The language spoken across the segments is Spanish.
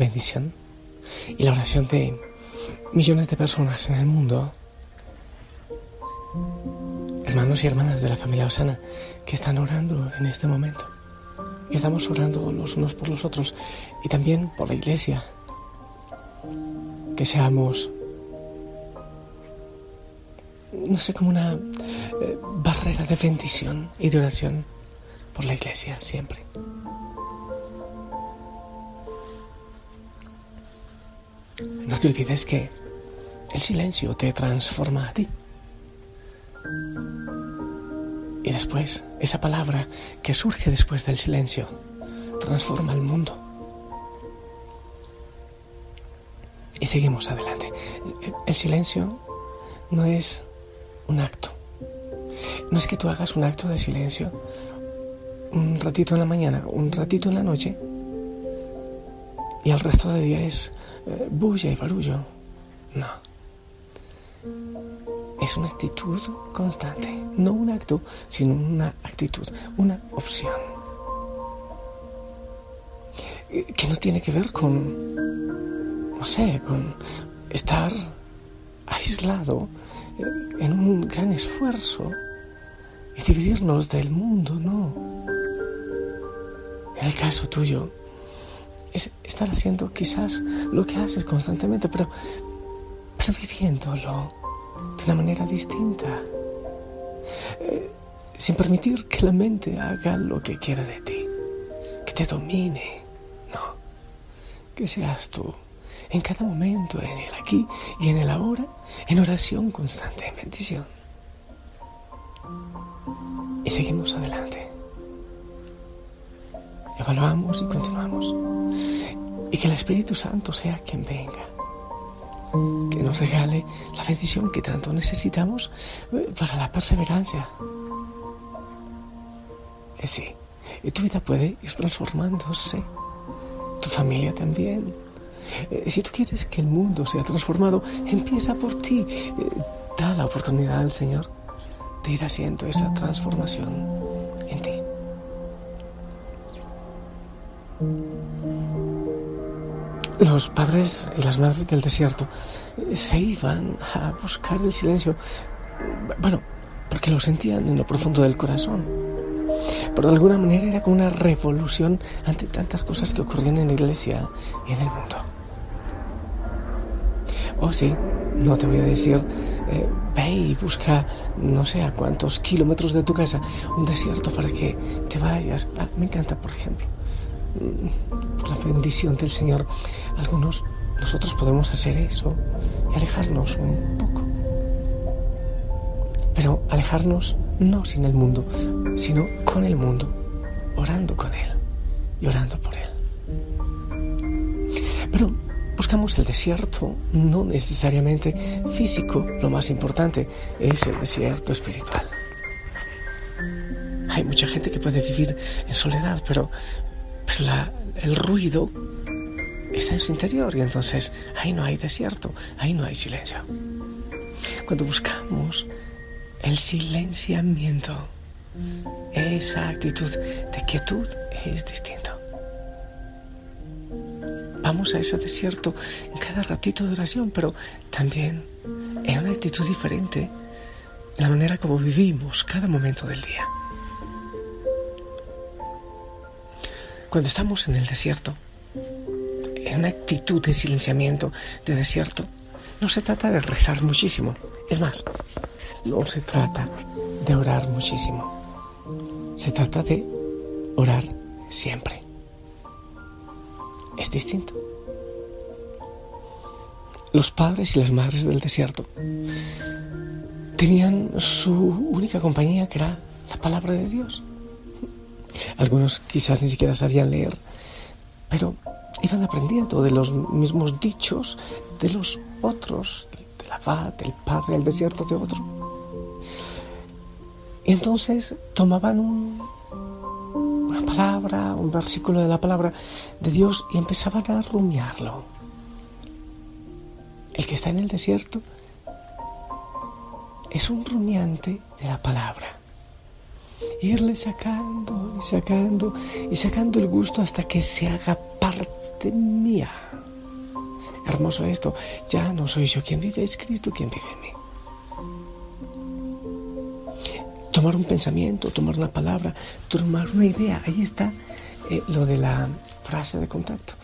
bendición y la oración de millones de personas en el mundo, hermanos y hermanas de la familia Osana, que están orando en este momento, que estamos orando los unos por los otros y también por la iglesia, que seamos, no sé, como una eh, barrera de bendición y de oración por la iglesia siempre. No te olvides que el silencio te transforma a ti. Y después, esa palabra que surge después del silencio transforma el mundo. Y seguimos adelante. El silencio no es un acto. No es que tú hagas un acto de silencio un ratito en la mañana, un ratito en la noche, y el resto del día es eh, bulla y barullo. No. Es una actitud constante, no un acto, sino una actitud, una opción. Que no tiene que ver con, no sé, con estar aislado eh, en un gran esfuerzo y dividirnos del mundo, no. En el caso tuyo, es estar haciendo quizás lo que haces constantemente, pero, pero viviéndolo de una manera distinta, eh, sin permitir que la mente haga lo que quiera de ti, que te domine, no, que seas tú en cada momento, en el aquí y en el ahora, en oración constante, en bendición. Y seguimos adelante evaluamos y continuamos. Y que el Espíritu Santo sea quien venga, que nos regale la bendición que tanto necesitamos eh, para la perseverancia. Es eh, y tu vida puede ir transformándose, tu familia también. Eh, si tú quieres que el mundo sea transformado, empieza por ti. Da la oportunidad al Señor de ir haciendo esa transformación Los padres y las madres del desierto se iban a buscar el silencio, bueno, porque lo sentían en lo profundo del corazón. Pero de alguna manera era como una revolución ante tantas cosas que ocurrían en la iglesia y en el mundo. Oh sí, no te voy a decir, eh, ve y busca no sé a cuántos kilómetros de tu casa un desierto para que te vayas. Ah, me encanta, por ejemplo por la bendición del Señor, algunos nosotros podemos hacer eso y alejarnos un poco. Pero alejarnos no sin el mundo, sino con el mundo, orando con Él y orando por Él. Pero buscamos el desierto, no necesariamente físico, lo más importante es el desierto espiritual. Hay mucha gente que puede vivir en soledad, pero el ruido está en su interior y entonces ahí no hay desierto, ahí no hay silencio. Cuando buscamos el silenciamiento, esa actitud de quietud es distinto. Vamos a ese desierto en cada ratito de oración, pero también es una actitud diferente en la manera como vivimos cada momento del día. Cuando estamos en el desierto, en una actitud de silenciamiento, de desierto, no se trata de rezar muchísimo. Es más, no se trata de orar muchísimo. Se trata de orar siempre. Es distinto. Los padres y las madres del desierto tenían su única compañía que era la palabra de Dios. Algunos quizás ni siquiera sabían leer, pero iban aprendiendo de los mismos dichos de los otros, del abad, del padre, el desierto de otro. Y entonces tomaban una palabra, un versículo de la palabra de Dios y empezaban a rumiarlo. El que está en el desierto es un rumiante de la palabra irle sacando y sacando y sacando el gusto hasta que se haga parte mía. Hermoso esto, ya no soy yo quien vive, es Cristo quien vive en mí. Tomar un pensamiento, tomar una palabra, tomar una idea, ahí está eh, lo de la frase de contacto.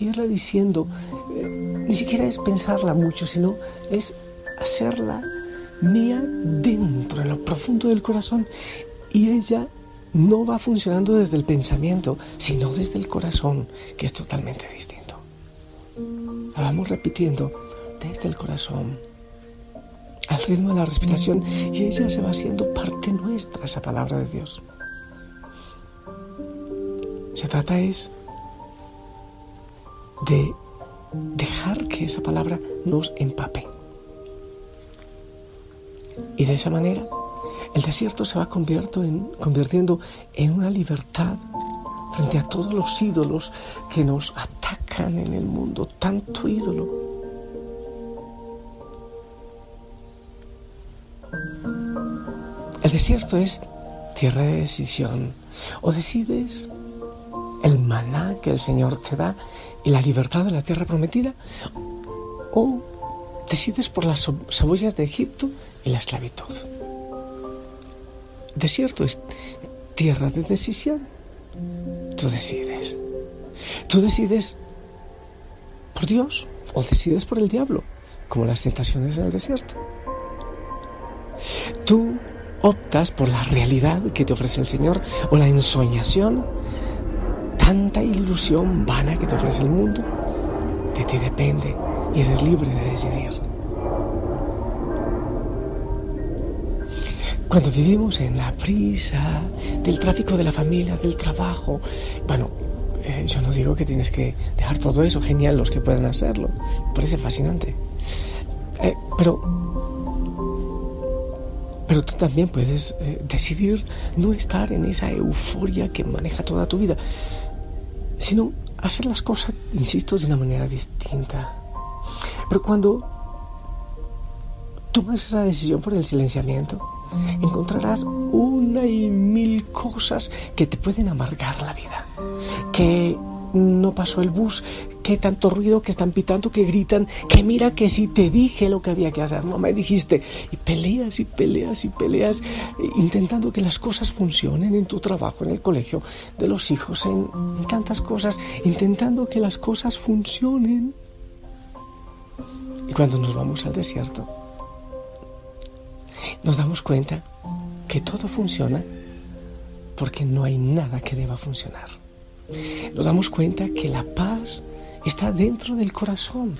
Irla diciendo, eh, ni siquiera es pensarla mucho, sino es hacerla mía dentro, en lo profundo del corazón. Y ella no va funcionando desde el pensamiento, sino desde el corazón, que es totalmente distinto. La vamos repitiendo desde el corazón, al ritmo de la respiración, y ella se va haciendo parte nuestra, esa palabra de Dios. Se trata es de dejar que esa palabra nos empape. Y de esa manera el desierto se va convirtiendo en una libertad frente a todos los ídolos que nos atacan en el mundo, tanto ídolo. El desierto es tierra de decisión. O decides el maná que el Señor te da y la libertad de la tierra prometida, o decides por las cebollas de Egipto y la esclavitud. Desierto es tierra de decisión. Tú decides. Tú decides por Dios o decides por el diablo, como las tentaciones en el desierto. Tú optas por la realidad que te ofrece el Señor o la ensoñación, tanta ilusión vana que te ofrece el mundo. De ti depende y eres libre de decidir. Cuando vivimos en la prisa del tráfico de la familia, del trabajo, bueno, eh, yo no digo que tienes que dejar todo eso, genial los que puedan hacerlo, parece fascinante. Eh, pero, pero tú también puedes eh, decidir no estar en esa euforia que maneja toda tu vida, sino hacer las cosas, insisto, de una manera distinta. Pero cuando tomas esa decisión por el silenciamiento, encontrarás una y mil cosas que te pueden amargar la vida. Que no pasó el bus, que tanto ruido, que están pitando, que gritan, que mira que si te dije lo que había que hacer, no me dijiste. Y peleas y peleas y peleas, intentando que las cosas funcionen en tu trabajo, en el colegio de los hijos, en, en tantas cosas, intentando que las cosas funcionen. Y cuando nos vamos al desierto, nos damos cuenta que todo funciona porque no hay nada que deba funcionar. Nos damos cuenta que la paz está dentro del corazón,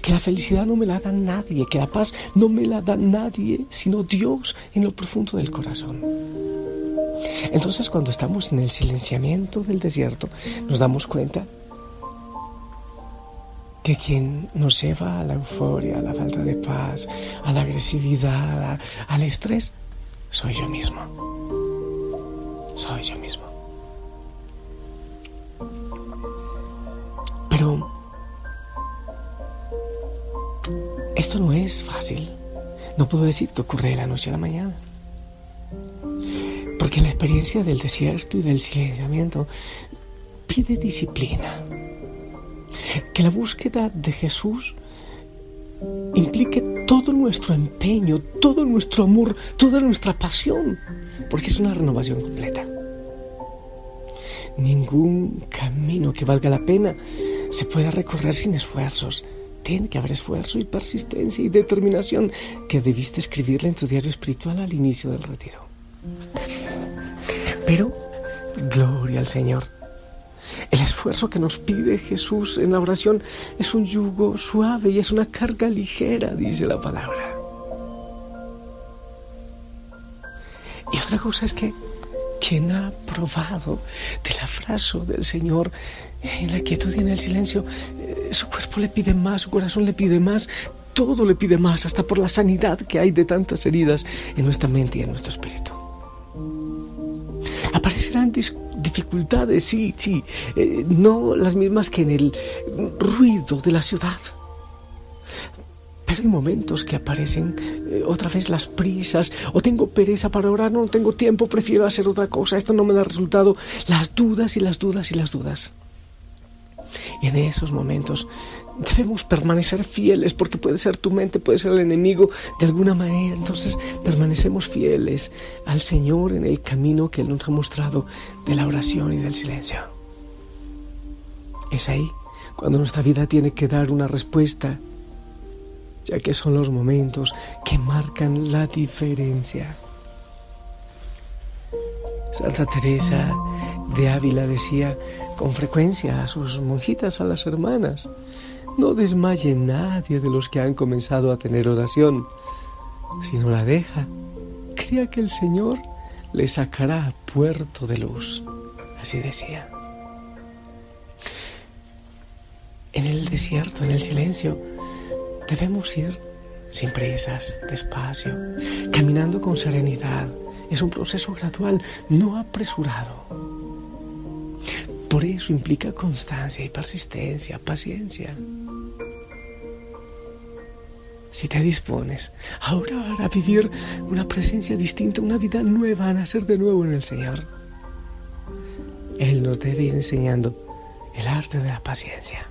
que la felicidad no me la da nadie, que la paz no me la da nadie, sino Dios en lo profundo del corazón. Entonces cuando estamos en el silenciamiento del desierto, nos damos cuenta que quien nos lleva a la euforia, a la falta de paz, a la agresividad, al estrés, soy yo mismo. Soy yo mismo. Pero esto no es fácil. No puedo decir que ocurre de la noche a la mañana. Porque la experiencia del desierto y del silenciamiento pide disciplina que la búsqueda de Jesús implique todo nuestro empeño, todo nuestro amor, toda nuestra pasión, porque es una renovación completa. Ningún camino que valga la pena se puede recorrer sin esfuerzos. Tiene que haber esfuerzo y persistencia y determinación que debiste escribirle en tu diario espiritual al inicio del retiro. Pero, gloria al Señor el esfuerzo que nos pide Jesús en la oración es un yugo suave y es una carga ligera, dice la palabra. Y otra cosa es que quien ha probado del abrazo del Señor en la quietud y en el silencio, eh, su cuerpo le pide más, su corazón le pide más, todo le pide más, hasta por la sanidad que hay de tantas heridas en nuestra mente y en nuestro espíritu. Dificultades, sí, sí, eh, no las mismas que en el ruido de la ciudad. Pero hay momentos que aparecen eh, otra vez las prisas, o tengo pereza para orar, no tengo tiempo, prefiero hacer otra cosa, esto no me da resultado, las dudas y las dudas y las dudas. Y en esos momentos debemos permanecer fieles porque puede ser tu mente, puede ser el enemigo de alguna manera. Entonces permanecemos fieles al Señor en el camino que Él nos ha mostrado de la oración y del silencio. Es ahí cuando nuestra vida tiene que dar una respuesta, ya que son los momentos que marcan la diferencia. Santa Teresa de Ávila decía con frecuencia a sus monjitas, a las hermanas, no desmaye nadie de los que han comenzado a tener oración. Si no la deja, crea que el Señor le sacará a puerto de luz. Así decía. En el desierto, en el silencio, debemos ir sin prisas, despacio, caminando con serenidad. Es un proceso gradual, no apresurado. Por eso implica constancia y persistencia, paciencia. Si te dispones a orar, a vivir una presencia distinta, una vida nueva, a nacer de nuevo en el Señor, Él nos debe ir enseñando el arte de la paciencia.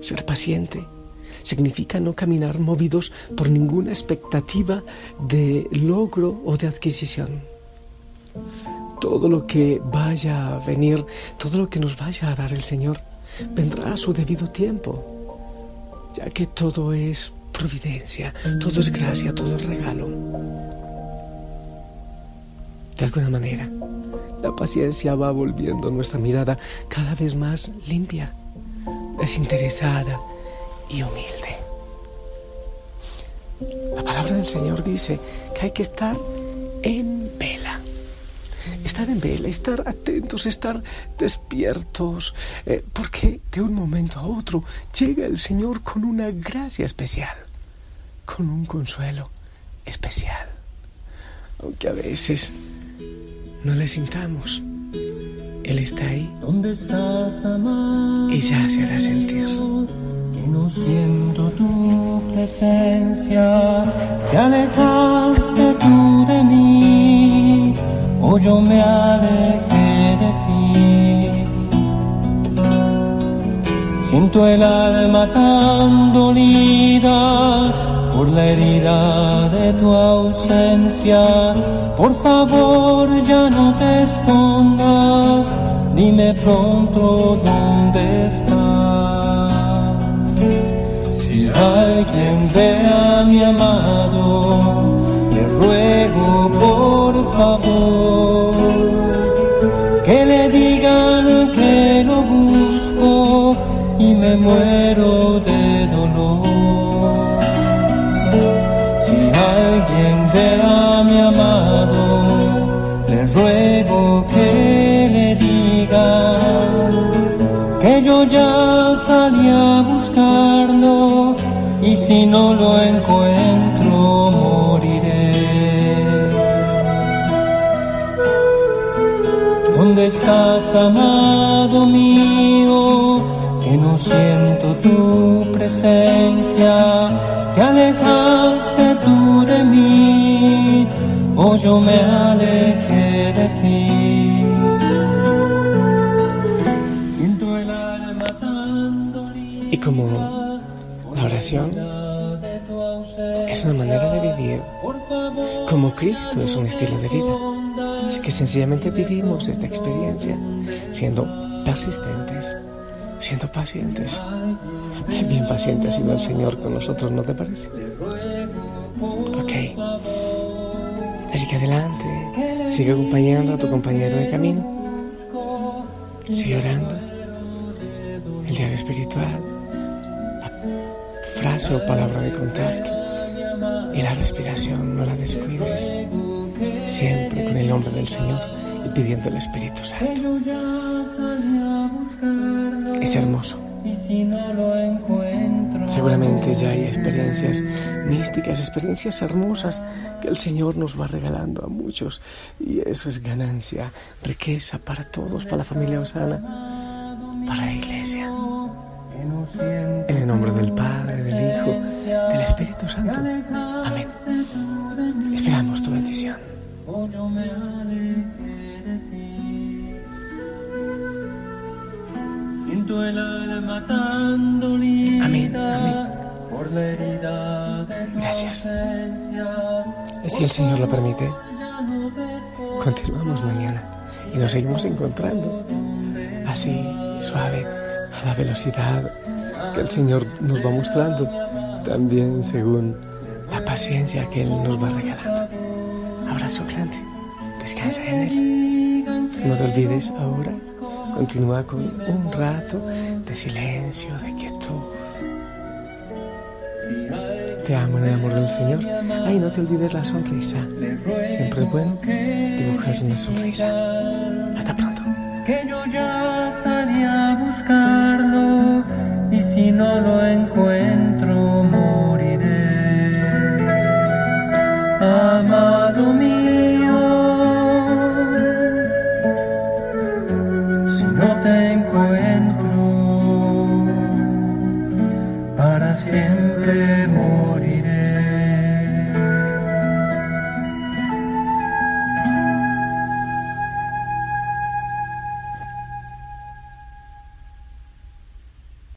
Ser paciente significa no caminar movidos por ninguna expectativa de logro o de adquisición. Todo lo que vaya a venir, todo lo que nos vaya a dar el Señor, vendrá a su debido tiempo, ya que todo es providencia, todo es gracia, todo es regalo. De alguna manera, la paciencia va volviendo nuestra mirada cada vez más limpia, desinteresada y humilde. La palabra del Señor dice que hay que estar en. Estar en vela, estar atentos, estar despiertos, eh, porque de un momento a otro llega el Señor con una gracia especial, con un consuelo especial. Aunque a veces no le sintamos. Él está ahí. ¿Dónde estás, Y ya se hará sentir. Que no siento tu presencia, te alejaste tú de mí, o yo me alejé de ti. Siento el alma tan dolida por la herida de tu ausencia. Por favor, ya no te escondas, dime pronto dónde estás. Si alguien ve a mi amado, ruego por favor que le digan que lo busco y me muero de alguien ve a mi amado, le ruego que le diga que yo ya salí a buscarlo y si no lo encuentro estás, amado mío? Que no siento tu presencia, te alejaste de mí, o yo me alejé de ti. Siento el alma tan Y como la oración es una manera de vivir, como Cristo es un estilo de vida, que sencillamente vivimos esta experiencia siendo persistentes, siendo pacientes. Bien paciente ha sido el Señor con nosotros, ¿no te parece? Ok. Así que adelante. Sigue acompañando a tu compañero de camino. Sigue orando. El diario espiritual. La frase o palabra de contacto. Y la respiración, no la descuides. Siempre con el nombre del Señor y pidiendo el Espíritu Santo. Es hermoso. Seguramente ya hay experiencias místicas, experiencias hermosas que el Señor nos va regalando a muchos y eso es ganancia, riqueza para todos, para la familia Osana, para la iglesia. En el nombre del Padre, del Hijo, del Espíritu Santo. Amén. Esperamos bendición. Amén, amén. Gracias. Si el Señor lo permite, continuamos mañana y nos seguimos encontrando así, suave, a la velocidad que el Señor nos va mostrando, también según la paciencia que Él nos va regalando. Abrazo grande, descansa en Él. No te olvides ahora, continúa con un rato de silencio, de quietud. Te amo en el amor del Señor. Ay, no te olvides la sonrisa. Siempre es bueno dibujar una sonrisa. Hasta pronto.